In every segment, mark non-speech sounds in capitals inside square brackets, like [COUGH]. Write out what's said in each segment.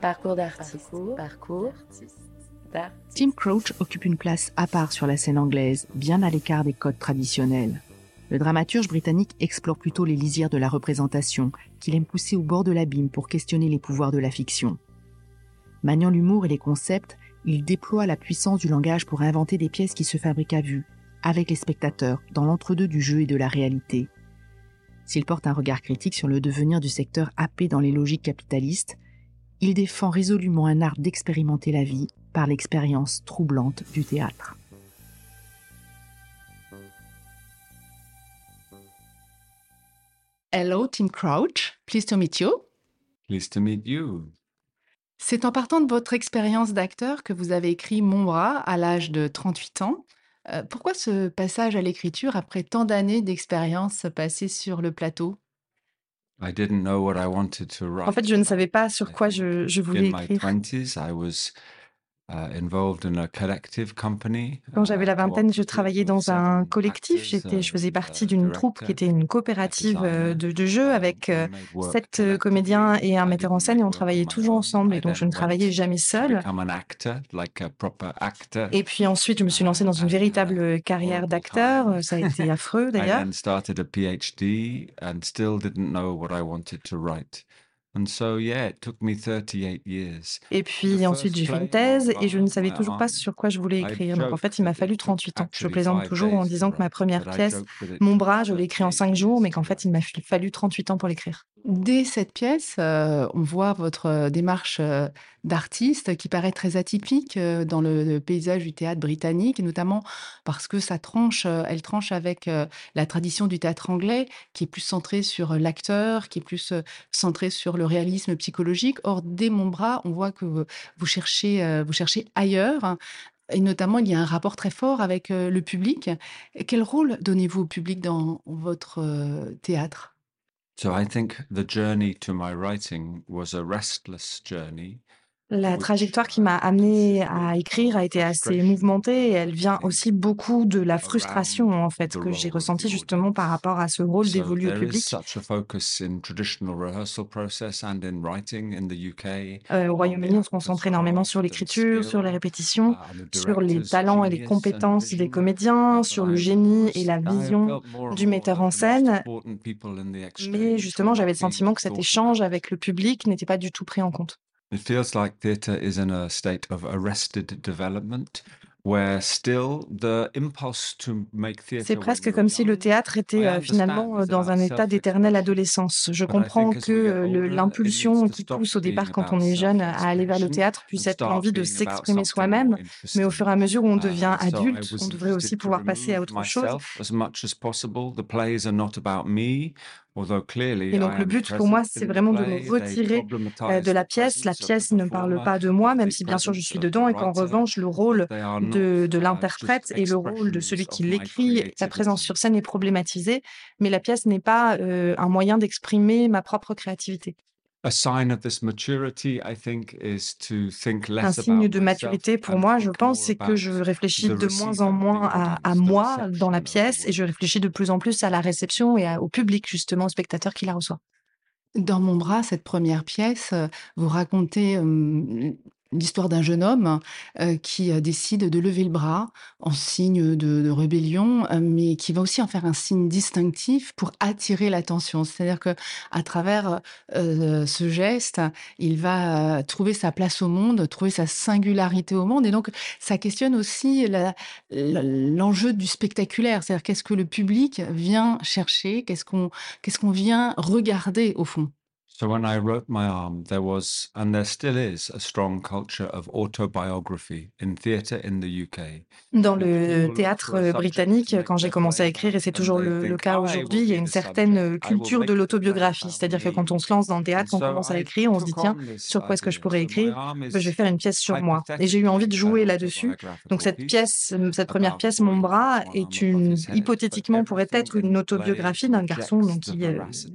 Parcours d'artiste. Parcours Tim Crouch occupe une place à part sur la scène anglaise, bien à l'écart des codes traditionnels. Le dramaturge britannique explore plutôt les lisières de la représentation, qu'il aime pousser au bord de l'abîme pour questionner les pouvoirs de la fiction. Maniant l'humour et les concepts, il déploie la puissance du langage pour inventer des pièces qui se fabriquent à vue, avec les spectateurs, dans l'entre-deux du jeu et de la réalité. S'il porte un regard critique sur le devenir du secteur happé dans les logiques capitalistes, il défend résolument un art d'expérimenter la vie par l'expérience troublante du théâtre. Hello, Tim Crouch. Pleased to meet you. Pleased to meet you. C'est en partant de votre expérience d'acteur que vous avez écrit Mon bras à l'âge de 38 ans. Euh, pourquoi ce passage à l'écriture après tant d'années d'expérience passée sur le plateau? I didn't know what I wanted to write. En fait, je ne savais pas sur quoi je, je voulais écrire. 20s, I was uh, involved in a collective company. Quand j'avais la uh, vingtaine, je travaillais dans un collectif. J'étais, je faisais uh, partie a d'une troupe qui était une coopérative euh, de, de jeu designer, avec euh, sept euh, comédiens et un metteur en scène et on travaillait toujours ensemble. Et I donc, je ne travaillais jamais actor. Et puis ensuite, je me suis lancée dans une véritable carrière d'acteur. Ça a été affreux [LAUGHS] d'ailleurs. Then started a PhD and still didn't know what I wanted to write. And so, yeah, it took me 38 years. Et puis ensuite, j'ai fait une thèse et je ne savais toujours pas sur quoi je voulais I écrire. Donc en fait, il m'a fallu took 38 ans. Je plaisante toujours en disant que ma write, première pièce, Mon took bras, je l'ai écrit en 5 38 jours, years mais to qu'en fait, il m'a fallu 38 ans pour l'écrire. Dès cette pièce, euh, on voit votre euh, démarche euh, d'artiste qui paraît très atypique euh, dans le, le paysage du théâtre britannique, notamment parce que ça tranche, elle tranche avec la tradition du théâtre anglais, qui est plus centrée sur l'acteur, qui est plus centrée sur le réalisme psychologique. Or, dès Mon bras, on voit que vous, cherchez, euh, vous cherchez ailleurs. Et notamment, il y a un rapport très fort avec euh, le public. Quel rôle donnez-vous au public dans votre euh, théâtre? So I think the journey to my writing was a restless journey. La trajectoire qui m'a amenée à écrire a été assez mouvementée et elle vient aussi beaucoup de la frustration en fait the que j'ai ressentie justement par rapport à ce rôle dévolu au public. Euh, au on the Royaume-Uni, on se concentre énormément sur l'écriture, sur les répétitions, uh, sur les talents et les compétences des comédiens, sur le génie et la vision du metteur en scène. Mais justement, j'avais le sentiment que cet échange avec le public n'était pas du tout pris en compte. It feels like theatre is in a state of arrested development where still the impulse to make theatre C'est presque comme si le théâtre était euh, finalement euh, dans un état d'éternelle adolescence. Je comprends que l'impulsion to qui pousse au départ quand on est jeune à aller vers le théâtre puisse être l'envie de s'exprimer soi-même, mais au fur et à mesure où on devient adulte, on devrait aussi pouvoir passer à autre chose. Et donc le but pour moi, c'est vraiment de me retirer euh, de la pièce. La pièce ne parle pas de moi, même si bien sûr je suis dedans, et qu'en revanche le rôle de, uh, l'interprète et le rôle de celui qui l'écrit, sa présence sur scène est problématisée, mais la pièce n'est pas euh, un moyen d'exprimer ma propre créativité. A sign of this maturity, I think, is to think Un less signe about de maturité pour moi, je pense, more c'est que je réfléchis de moins en moins à, moi dans la pièce et je réfléchis de plus en plus à la réception et à- au public, justement, au spectateur qui la reçoit. Dans Mon bras, cette première pièce, euh, vous racontez euh, l'histoire d'un jeune homme euh, qui euh, décide de lever le bras en signe de, rébellion, euh, mais qui va aussi en faire un signe distinctif pour attirer l'attention. C'est-à-dire que à travers ce geste, il va trouver sa place au monde, trouver sa singularité au monde, et donc ça questionne aussi l'enjeu du spectaculaire. C'est-à-dire qu'est-ce que le public vient chercher, qu'est-ce qu'on qu'est-ce qu'on vient regarder au fond? So when I wrote my arm, there was, and there still is, a strong culture of autobiography in theatre in the UK. Dans le théâtre euh, britannique, quand j'ai commencé à écrire, et c'est toujours le, le cas aujourd'hui, il y a une certaine euh, culture de l'autobiographie. C'est-à-dire que quand on se lance dans le théâtre, on commence à écrire, on se dit, tiens, sur quoi est-ce que je pourrais écrire? Je vais is faire une pièce sur moi. Et j'ai eu envie de jouer là-dessus. Donc cette pièce, euh, cette première pièce, Mon bras, est une hypothétiquement pourrait être une autobiographie d'un garçon donc, qui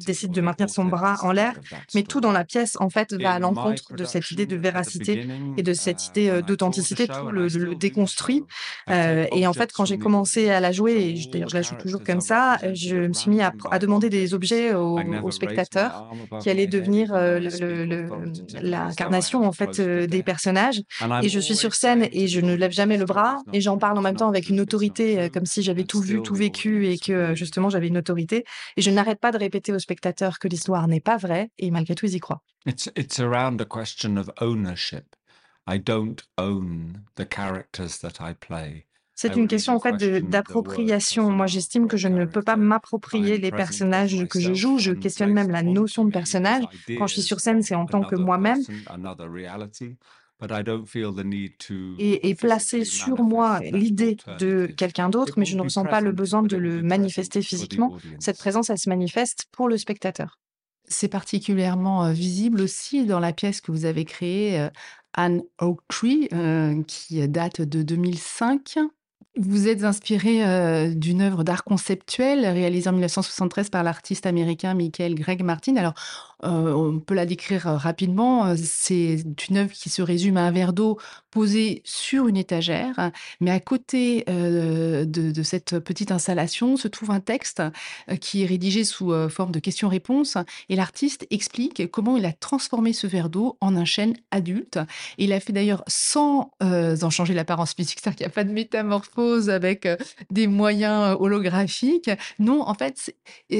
décide de maintenir son bras en l'air Mais tout dans la pièce, en fait, va à l'encontre de cette idée de véracité et de cette idée euh, d'authenticité. Tout le, le déconstruit. Euh, et en fait, quand j'ai commencé à la jouer, et d'ailleurs je la joue toujours comme ça, je me suis mis à, à demander des objets aux, aux spectateurs qui allaient devenir euh, l'incarnation en fait euh, des personnages. Et je suis sur scène et je ne lève jamais le bras et j'en parle en même temps avec une autorité, euh, comme si j'avais tout vu, tout vécu et que justement j'avais une autorité. Et je n'arrête pas de répéter aux spectateurs que l'histoire n'est pas vraie et malgré tout ils y croient. It's, it's around a question of ownership. I don't own the characters that I play. C'est une question en fait d'appropriation. Moi, j'estime que je ne peux pas m'approprier les personnages que je joue. Je questionne même la notion de personnage. Quand je suis sur scène, c'est en tant que moi-même. Et, et, placer sur moi l'idée de quelqu'un d'autre, mais je ne ressens pas le besoin de le manifester physiquement. Cette présence, elle se manifeste pour le spectateur. C'est particulièrement visible aussi dans la pièce que vous avez créée, Anne Oaktree, euh, qui date de 2005. Vous êtes inspiré euh, d'une œuvre d'art conceptuel réalisée en 1973 par l'artiste américain Michael Greg Martin. Alors, euh, on peut la décrire euh, rapidement. C'est une œuvre qui se résume à un verre d'eau posé sur une étagère, mais à côté de, de, cette petite installation se trouve un texte qui est rédigé sous forme de questions-réponses et l'artiste explique comment il a transformé ce verre d'eau en un chêne adulte. il a fait d'ailleurs sans en changer l'apparence physique, c'est-à-dire qu'il n'y a pas de métamorphose avec des moyens holographiques. Non, en fait,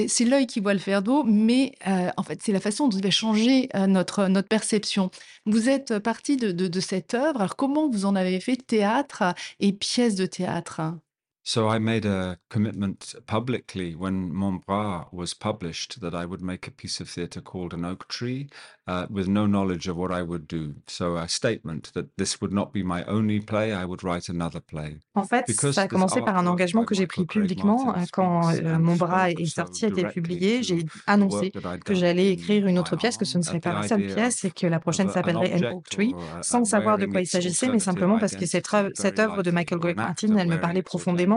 c'est l'œil qui voit le faire d'eau, mais en fait, c'est la façon dont il va changer notre, notre perception. Vous êtes parti de, cette œuvre. Alors, comment vous en avez fait théâtre et pièces de théâtre? So I made a commitment publicly when Montbras was published that I would make a piece of theatre called An Oak Tree uh, with no knowledge of what I would do. So a statement that this would not be my only play, I would write another play. En fait, Because ça a commencé par un engagement que j'ai pris publiquement quand euh, Montbras est sorti, a été publié. J'ai annoncé que j'allais écrire une autre pièce, que ce ne serait pas la seule pièce et que la prochaine s'appellerait An Oak Tree, sans savoir de quoi il s'agissait, mais simplement parce que cette, œuvre de Michael Greg Martin, elle me parlait profondément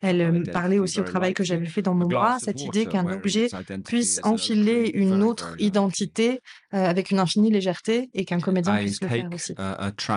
elle euh, parlait aussi au travail que j'avais fait dans mon bras, cette idée qu'un objet puisse enfiler une autre identité euh, avec une infinie légèreté et qu'un comédien puisse le faire aussi.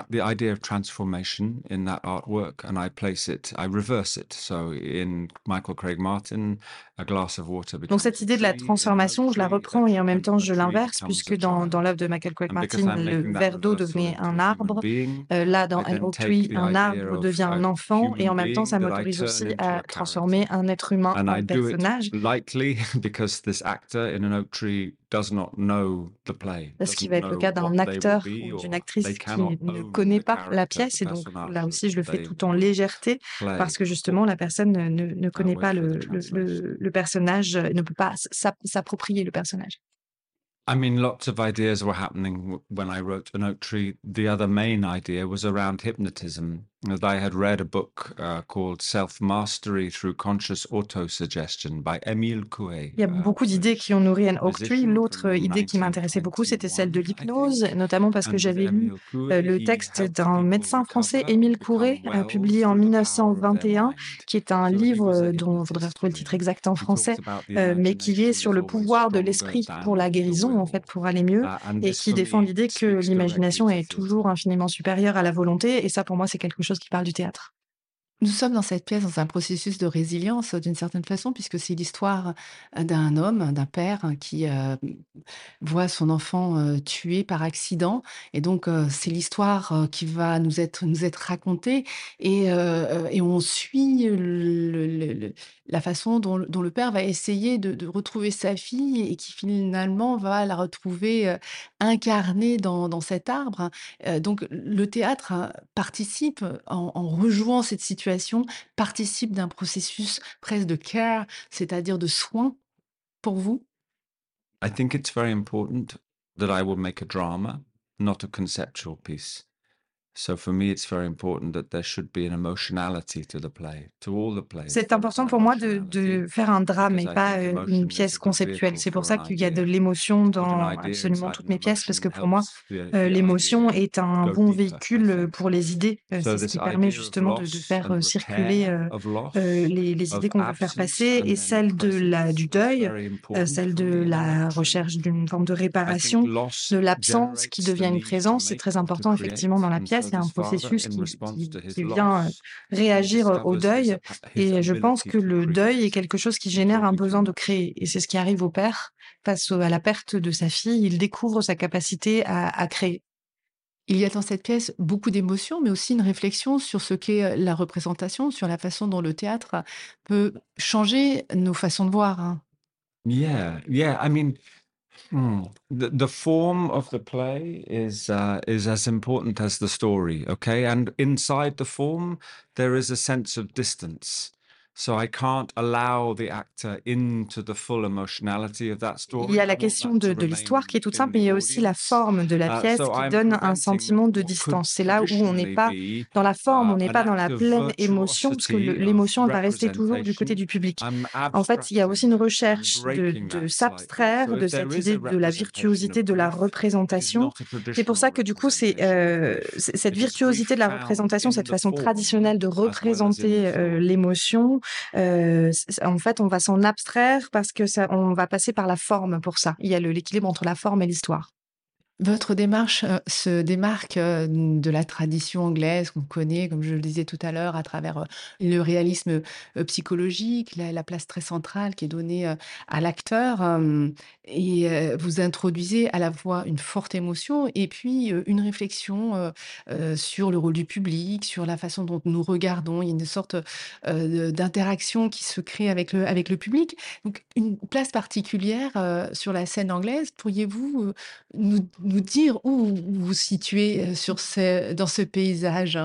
the idea of transformation in that artwork and I place it, I reverse it. So in Michael Craig Martin, a glass of water. Donc cette idée de la transformation, je la reprends et en même temps je l'inverse puisque dans, dans l'œuvre de Michael Craig Martin, le verre d'eau devenait un arbre. Euh, là, dans An Oak Tree, un arbre devient un enfant et en même temps ça m'autorise aussi à transformer un être humain en personnage. Likely [LAUGHS] because this actor in An Oak Tree ce qui va être le cas d'un acteur ou d'une actrice qui ne connaît pas la pièce. Et donc là aussi, je le fais tout en légèreté parce que justement, la personne ne, ne connaît pas le, le, le personnage, ne peut pas s'approprier le personnage. I mean, lots of ideas were happening when I wrote An Oak Tree. The other main idea was around hypnotism. I had read a book uh, called Self Mastery Through Conscious Autosuggestion by Émile Coué. Il y a uh, beaucoup d'idées qui ont nourri An Oak Tree. L'autre idée qui m'intéressait beaucoup, c'était celle de l'hypnose, notamment parce que j'avais lu euh, le texte d'un médecin français, Émile Coué, euh, publié en 1921, qui est un livre euh, dont il faudrait retrouver le titre exact en français, mais qui est sur le pouvoir de l'esprit pour la guérison, en fait, pour aller mieux, uh, et qui défend l'idée que l'imagination est toujours infiniment supérieure à la volonté. Et ça, pour moi, c'est quelque chose qui parle du théâtre. Nous sommes dans cette pièce dans un processus de résilience d'une certaine façon, puisque c'est l'histoire d'un homme, d'un père qui euh, voit son enfant euh, tué par accident. Et donc, euh, c'est l'histoire qui va nous être, nous être racontée. Et, et on suit la façon dont, dont, le père va essayer de, de, retrouver sa fille et qui finalement va la retrouver incarnée dans, dans cet arbre. donc, le théâtre hein, participe en, en rejouant cette situation participe d'un processus presque de care, c'est-à-dire de soin pour vous? I think it's very important that I will make a drama, not a conceptual piece. C'est important pour moi de, de faire un drame et pas euh, une pièce conceptuelle. C'est pour ça qu'il y a de l'émotion dans absolument toutes mes pièces, parce que pour moi, euh, l'émotion est un bon véhicule pour les idées. Euh, c'est ce qui permet justement de, de faire circuler les, les, idées qu'on veut faire passer, et celle de la, du deuil, celle de la recherche d'une forme de réparation, de l'absence qui devient une présence. C'est très important effectivement dans la pièce. A un processus qui, vient euh, réagir au deuil. Et je pense que le deuil est quelque chose qui génère un besoin de créer. Et c'est ce qui arrive au père face à la perte de sa fille. Il découvre sa capacité à, créer. Il y a dans cette pièce beaucoup d'émotions, mais aussi une réflexion sur ce qu'est euh, la représentation, sur la façon dont le théâtre peut changer nos façons de voir. Hein. Yeah, yeah. I mean, Hmm. The, the form of the play is uh, is as important as the story, okay? And inside the form, there is a sense of distance. Il y a la question de, de l'histoire qui est toute simple, mais il y a aussi la forme de la uh, pièce qui donne un sentiment de distance. C'est là où on n'est pas dans la forme, on n'est pas dans la pleine émotion, parce que l'émotion va rester toujours du côté du public. En fait, il y a aussi une recherche de, de s'abstraire de cette idée de la virtuosité de la représentation. C'est pour ça que du coup, c'est euh, cette virtuosité de la représentation, cette façon traditionnelle de représenter euh, l'émotion, euh, en fait, on va s'en abstraire parce que ça, on va passer par la forme pour ça. Il y a l'équilibre entre la forme et l'histoire. Votre démarche euh, se démarque euh, de la tradition anglaise qu'on connaît, comme je le disais tout à l'heure, à travers euh, le réalisme psychologique, la, place très centrale qui est donnée à l'acteur. et vous introduisez à la fois une forte émotion et puis une réflexion sur le rôle du public, sur la façon dont nous regardons. Il y a une sorte d'interaction qui se crée avec le, public. Donc, une place particulière sur la scène anglaise. Pourriez-vous nous dire où vous vous situez euh, dans ce paysage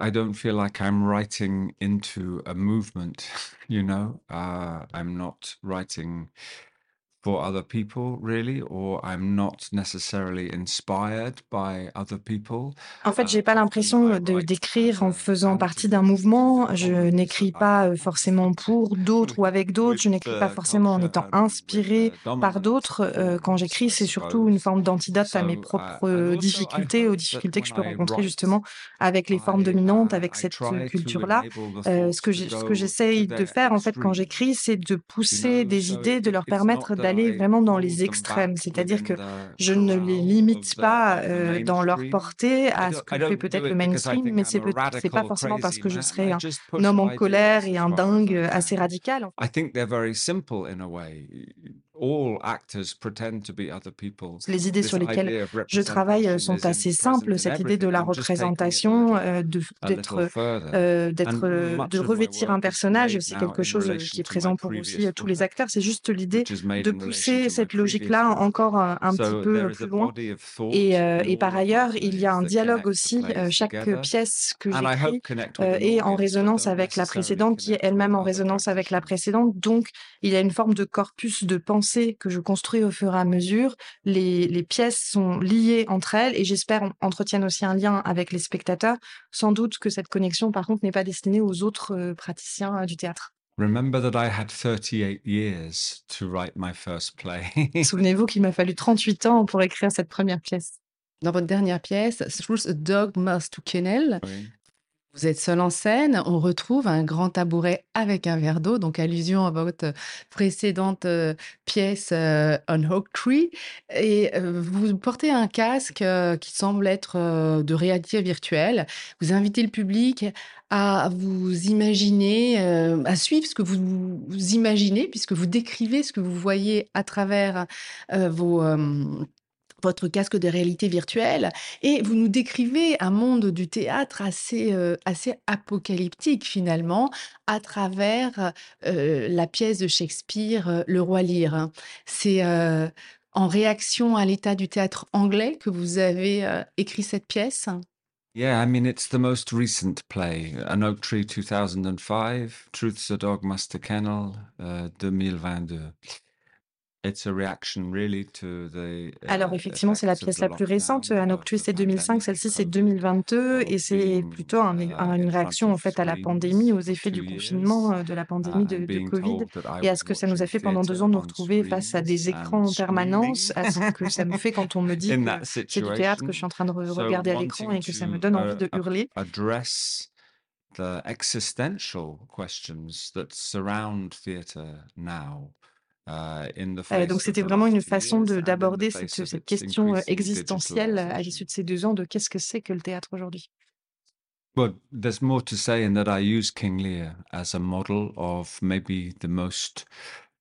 I don't feel like I'm writing into a movement, [LAUGHS] you know? Uh, I'm not writing for other people really or I'm not necessarily inspired by other people. En fait, j'ai pas l'impression de d'écrire en faisant partie d'un mouvement, je n'écris pas forcément pour d'autres ou avec d'autres, je n'écris pas forcément en étant inspiré par d'autres. Quand j'écris, c'est surtout une forme d'antidote à mes propres difficultés, aux difficultés que je peux rencontrer justement avec les formes dominantes, avec cette culture-là. ce que ce que j'essaye de faire en fait quand j'écris, c'est de pousser des idées, de leur permettre d'aller vraiment dans les extrêmes, c'est-à-dire que je ne les limite pas euh, dans leur portée à ce que fait peut-être le mainstream, mais c'est c'est pas forcément parce que je serais un, homme en colère et un dingue assez radical. Les idées sur lesquelles je travaille euh, sont assez simples. Cette idée de la représentation, euh, d'être, euh, d'être, de revêtir un personnage, c'est quelque chose qui est présent pour aussi tous les acteurs. C'est juste l'idée de pousser cette logique-là encore un, petit peu plus loin. Et, et, par ailleurs, il y a un dialogue aussi. chaque pièce que j'écris est en résonance avec la précédente, qui est elle-même en résonance avec la précédente. Donc, il y a une forme de corpus de pensée que je construis au fur et à mesure. Les, pièces sont liées entre elles et j'espère entretiennent aussi un lien avec les spectateurs. Sans doute que cette connexion, par contre, n'est pas destinée aux autres euh, praticiens euh, du théâtre. Souvenez-vous qu'il m'a fallu 38 ans pour écrire cette première pièce. Dans votre dernière pièce, Through a Dog Must to Kennel, vous êtes seul en scène, on retrouve un grand tabouret avec un verre d'eau, donc allusion à votre précédente euh, pièce euh, On Oak Tree. Et euh, vous portez un casque qui semble être de réalité virtuelle. Vous invitez le public à vous imaginer, à suivre ce que vous, imaginez, puisque vous décrivez ce que vous voyez à travers vos votre casque de réalité virtuelle et vous nous décrivez un monde du théâtre assez, euh, assez apocalyptique finalement à travers euh, la pièce de Shakespeare euh, Le Roi Lear. C'est en réaction à l'état du théâtre anglais que vous avez écrit cette pièce? Yeah, I mean, it's the most recent play. An Oak Tree 2005, Truth's a Dog Master Kennel 2022. Alors effectivement, c'est la pièce la plus récente. Nocturne, c'est 2005, celle-ci, c'est 2022 et c'est plutôt un une réaction, en fait, à la pandémie, aux effets du confinement, de la pandémie de de covid et à ce que ça nous a fait pendant 2 ans de nous retrouver face à des écrans en permanence, à ce que ça me fait quand on me dit que c'est du théâtre que je suis en train de regarder à l'écran et que ça me donne envie de hurler. the existential questions that surround theatre now euh, donc c'était vraiment une façon d'aborder cette, cette, question euh, existentielle à l'issue de ces deux ans de qu'est-ce que c'est que le théâtre aujourd'hui? Well, there's more to say in that I use King Lear as a model of maybe the most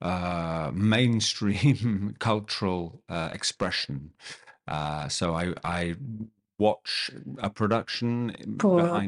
uh, mainstream [LAUGHS] cultural uh, expression. Uh, so I, I pour euh,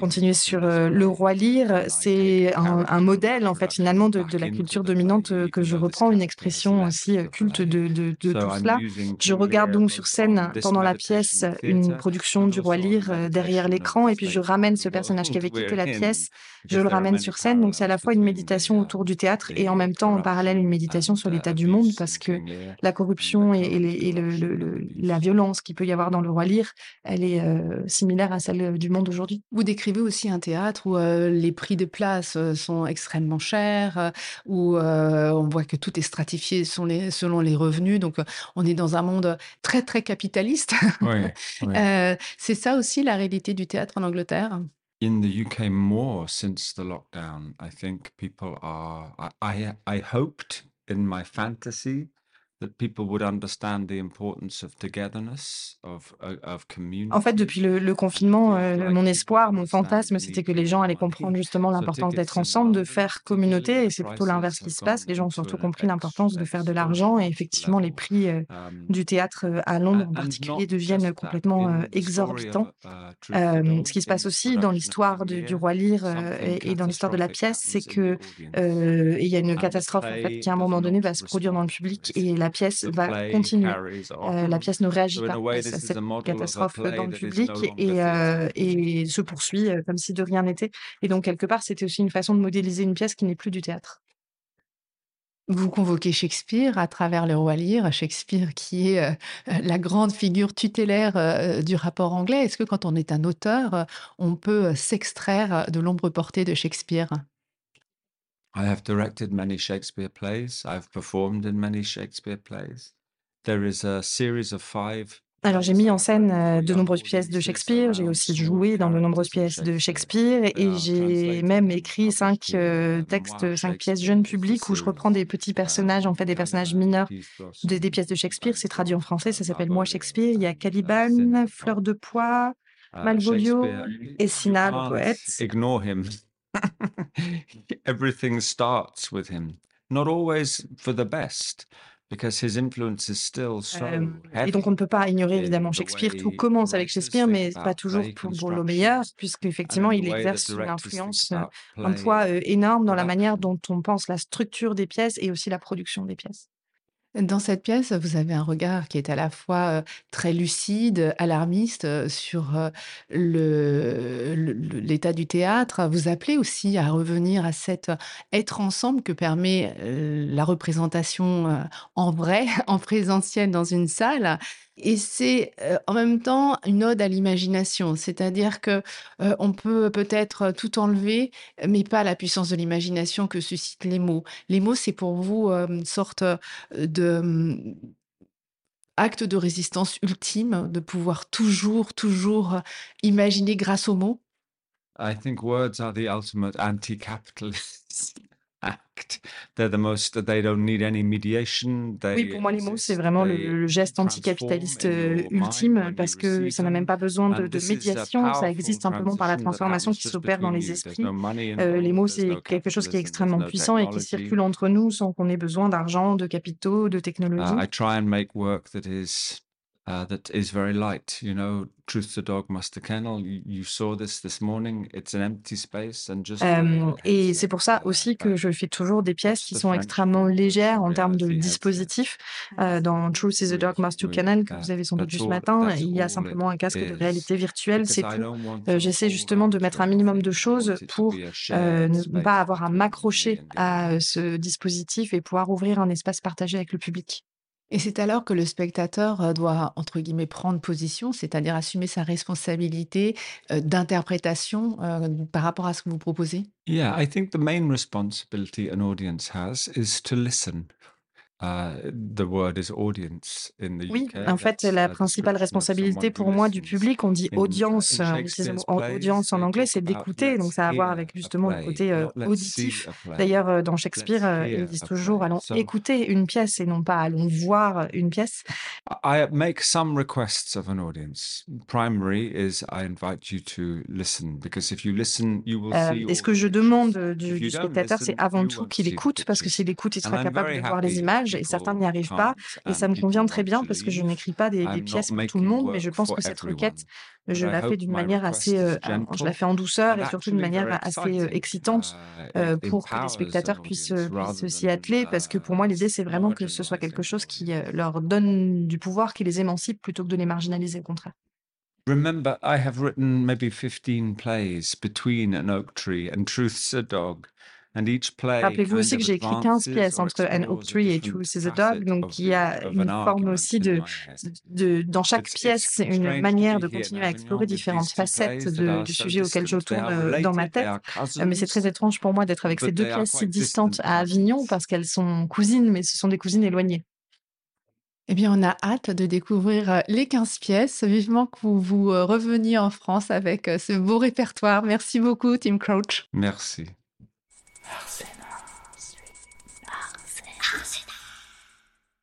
continuer sur euh, Le Roi Lire, c'est un, modèle en fait finalement de, la culture dominante euh, que je reprends, une expression aussi culte de, de, tout cela. Je regarde donc sur scène pendant la pièce une production du Roi Lire derrière l'écran et puis je ramène ce personnage qui avait quitté la [LAUGHS] pièce, je le ramène sur scène. Donc c'est à la fois une méditation autour du théâtre et en même temps en parallèle une méditation sur l'état du monde parce que la corruption et, et, la violence qu'il peut y avoir dans Le Roi Lire elle est similaire à celle du monde aujourd'hui. Vous décrivez aussi un théâtre où les prix de place sont extrêmement chers, où on voit que tout est stratifié selon les, revenus. Donc, on est dans un monde très, très capitaliste. [LAUGHS] c'est ça aussi la réalité du théâtre en Angleterre? In the UK more since the lockdown, I think people are. I, I hoped in my fantasy en fait, depuis le, confinement, euh, mon espoir, mon fantasme, c'était que les gens allaient comprendre justement l'importance d'être ensemble, de faire communauté, et c'est plutôt l'inverse qui se passe. Les gens ont surtout compris l'importance de faire de l'argent, et effectivement, les prix euh, um, du théâtre euh, à Londres en particulier deviennent complètement exorbitants. ce qui se passe aussi dans l'histoire du roi Lear et, dans l'histoire de la pièce, c'est que il y a une catastrophe en fait, qui à un moment donné va se produire dans le public, et la pièce va continuer. Euh, la pièce ne réagit pas à cette catastrophe dans le public et, euh, et se poursuit euh, comme si de rien n'était. Et donc, quelque part, c'était aussi une façon de modéliser une pièce qui n'est plus du théâtre. Vous convoquez Shakespeare à travers le roi Lear, Shakespeare qui est la grande figure tutélaire du rapport anglais. Est-ce que quand on est un auteur, on peut s'extraire de l'ombre portée de Shakespeare? I have directed many Shakespeare plays. I've performed in many Shakespeare plays. There is a series of five Alors j'ai mis en scène euh, de nombreuses pièces de Shakespeare, j'ai aussi joué dans de nombreuses pièces de Shakespeare et j'ai même écrit cinq euh, textes, cinq pièces jeunes publics où je reprends des petits personnages, en fait des personnages mineurs des, des pièces de Shakespeare. C'est traduit en français, ça s'appelle Moi Shakespeare. Il y a Caliban, Fleur de Pois, ah, Malvolio et Sina le poète. [LAUGHS] Everything starts with him, not always for the best. Because his influence is still so euh, et donc on ne peut pas ignorer évidemment Shakespeare. Tout commence avec Shakespeare, mais pas toujours pour, pour le meilleur, puisqu'effectivement il exerce une influence, euh, un poids euh, énorme dans la manière dont on pense la structure des pièces et aussi la production des pièces. Dans cette pièce, vous avez un regard qui est à la fois très lucide, alarmiste sur l'état du théâtre. Vous appelez aussi à revenir à cet être ensemble que permet la représentation en vrai, [LAUGHS] en présentiel dans une salle. Et c'est en même temps une ode à l'imagination, c'est-à-dire que on peut peut-être tout enlever, mais pas la puissance de l'imagination que suscitent les mots. Les mots, c'est pour vous une sorte de mmh, acte de résistance ultime, de pouvoir toujours, toujours imaginer grâce aux mots? I think words are the ultimate [LAUGHS] anti-capitalist. Oui, pour moi, les mots, c'est vraiment le, geste anticapitaliste euh, ultime parce que ça n'a même pas besoin de, médiation, ça existe simplement par la transformation qui s'opère dans les esprits. Euh, les mots, c'est quelque chose qui est extrêmement puissant et qui circule entre nous sans qu'on ait besoin d'argent, de capitaux, de technologie. Uh, that is very light. You know, Truth the Dog, Master Kennel. You, you saw this this morning. It's an empty space and just. Euh, et c'est pour ça aussi que je fais toujours des pièces qui sont extrêmement légères en termes de dispositifs. Euh, dans Truth is the Dog, Master Kennel que vous avez sans doute vu ce matin, il y a simplement un casque de réalité virtuelle, c'est tout. Euh, J'essaie justement de mettre un minimum de choses pour euh, ne pas avoir à m'accrocher à ce dispositif et pouvoir ouvrir un espace partagé avec le public. Et c'est alors que le spectateur euh, doit, entre guillemets, prendre position, c'est-à-dire assumer sa responsabilité euh, d'interprétation euh, par rapport à ce que vous proposez? Yeah, I think the main responsibility an audience has is to listen. Uh, oui, en fait, la principale responsabilité pour moi du public, on dit audience, audience en anglais, c'est d'écouter, donc ça a à voir avec justement le côté euh, auditif. D'ailleurs, euh, dans Shakespeare, euh, ils disent toujours allons écouter une pièce et non pas allons voir une pièce. I make some requests of an audience. Primary is I invite you to listen because if you listen, you will see. Et ce que je demande du spectateur, c'est avant tout qu'il écoute parce que s'il écoute, il sera capable de voir les images et certains n'y arrivent pas. Et ça me convient très bien parce que je n'écris pas des, pièces pour tout le monde, mais je pense que cette requête, je la fais d'une manière assez, euh, je la fais en douceur et surtout d'une manière assez euh, excitante uh, euh, pour que les spectateurs puissent, puissent s'y atteler. Parce que pour moi, l'idée, c'est vraiment que ce soit quelque chose qui leur donne du pouvoir, qui les émancipe plutôt que de les marginaliser au contraire. Remember, I have written maybe 15 plays between an oak tree and Truth's a dog. Rappelez-vous aussi que j'ai écrit 15 pièces entre An Oak Tree et Truth is a Dog, donc il y a une forme aussi de, de dans chaque pièce, une manière de continuer à explorer différentes facettes du sujet auquel je tourne euh, dans ma tête. Euh, mais c'est très étrange pour moi d'être avec ces deux pièces si distantes à Avignon parce qu'elles sont cousines, mais ce sont des cousines éloignées. Eh bien, on a hâte de découvrir euh, les 15 pièces. Vivement que vous, vous reveniez en France avec ce beau répertoire. Merci beaucoup, Tim Crouch. Merci. Merci.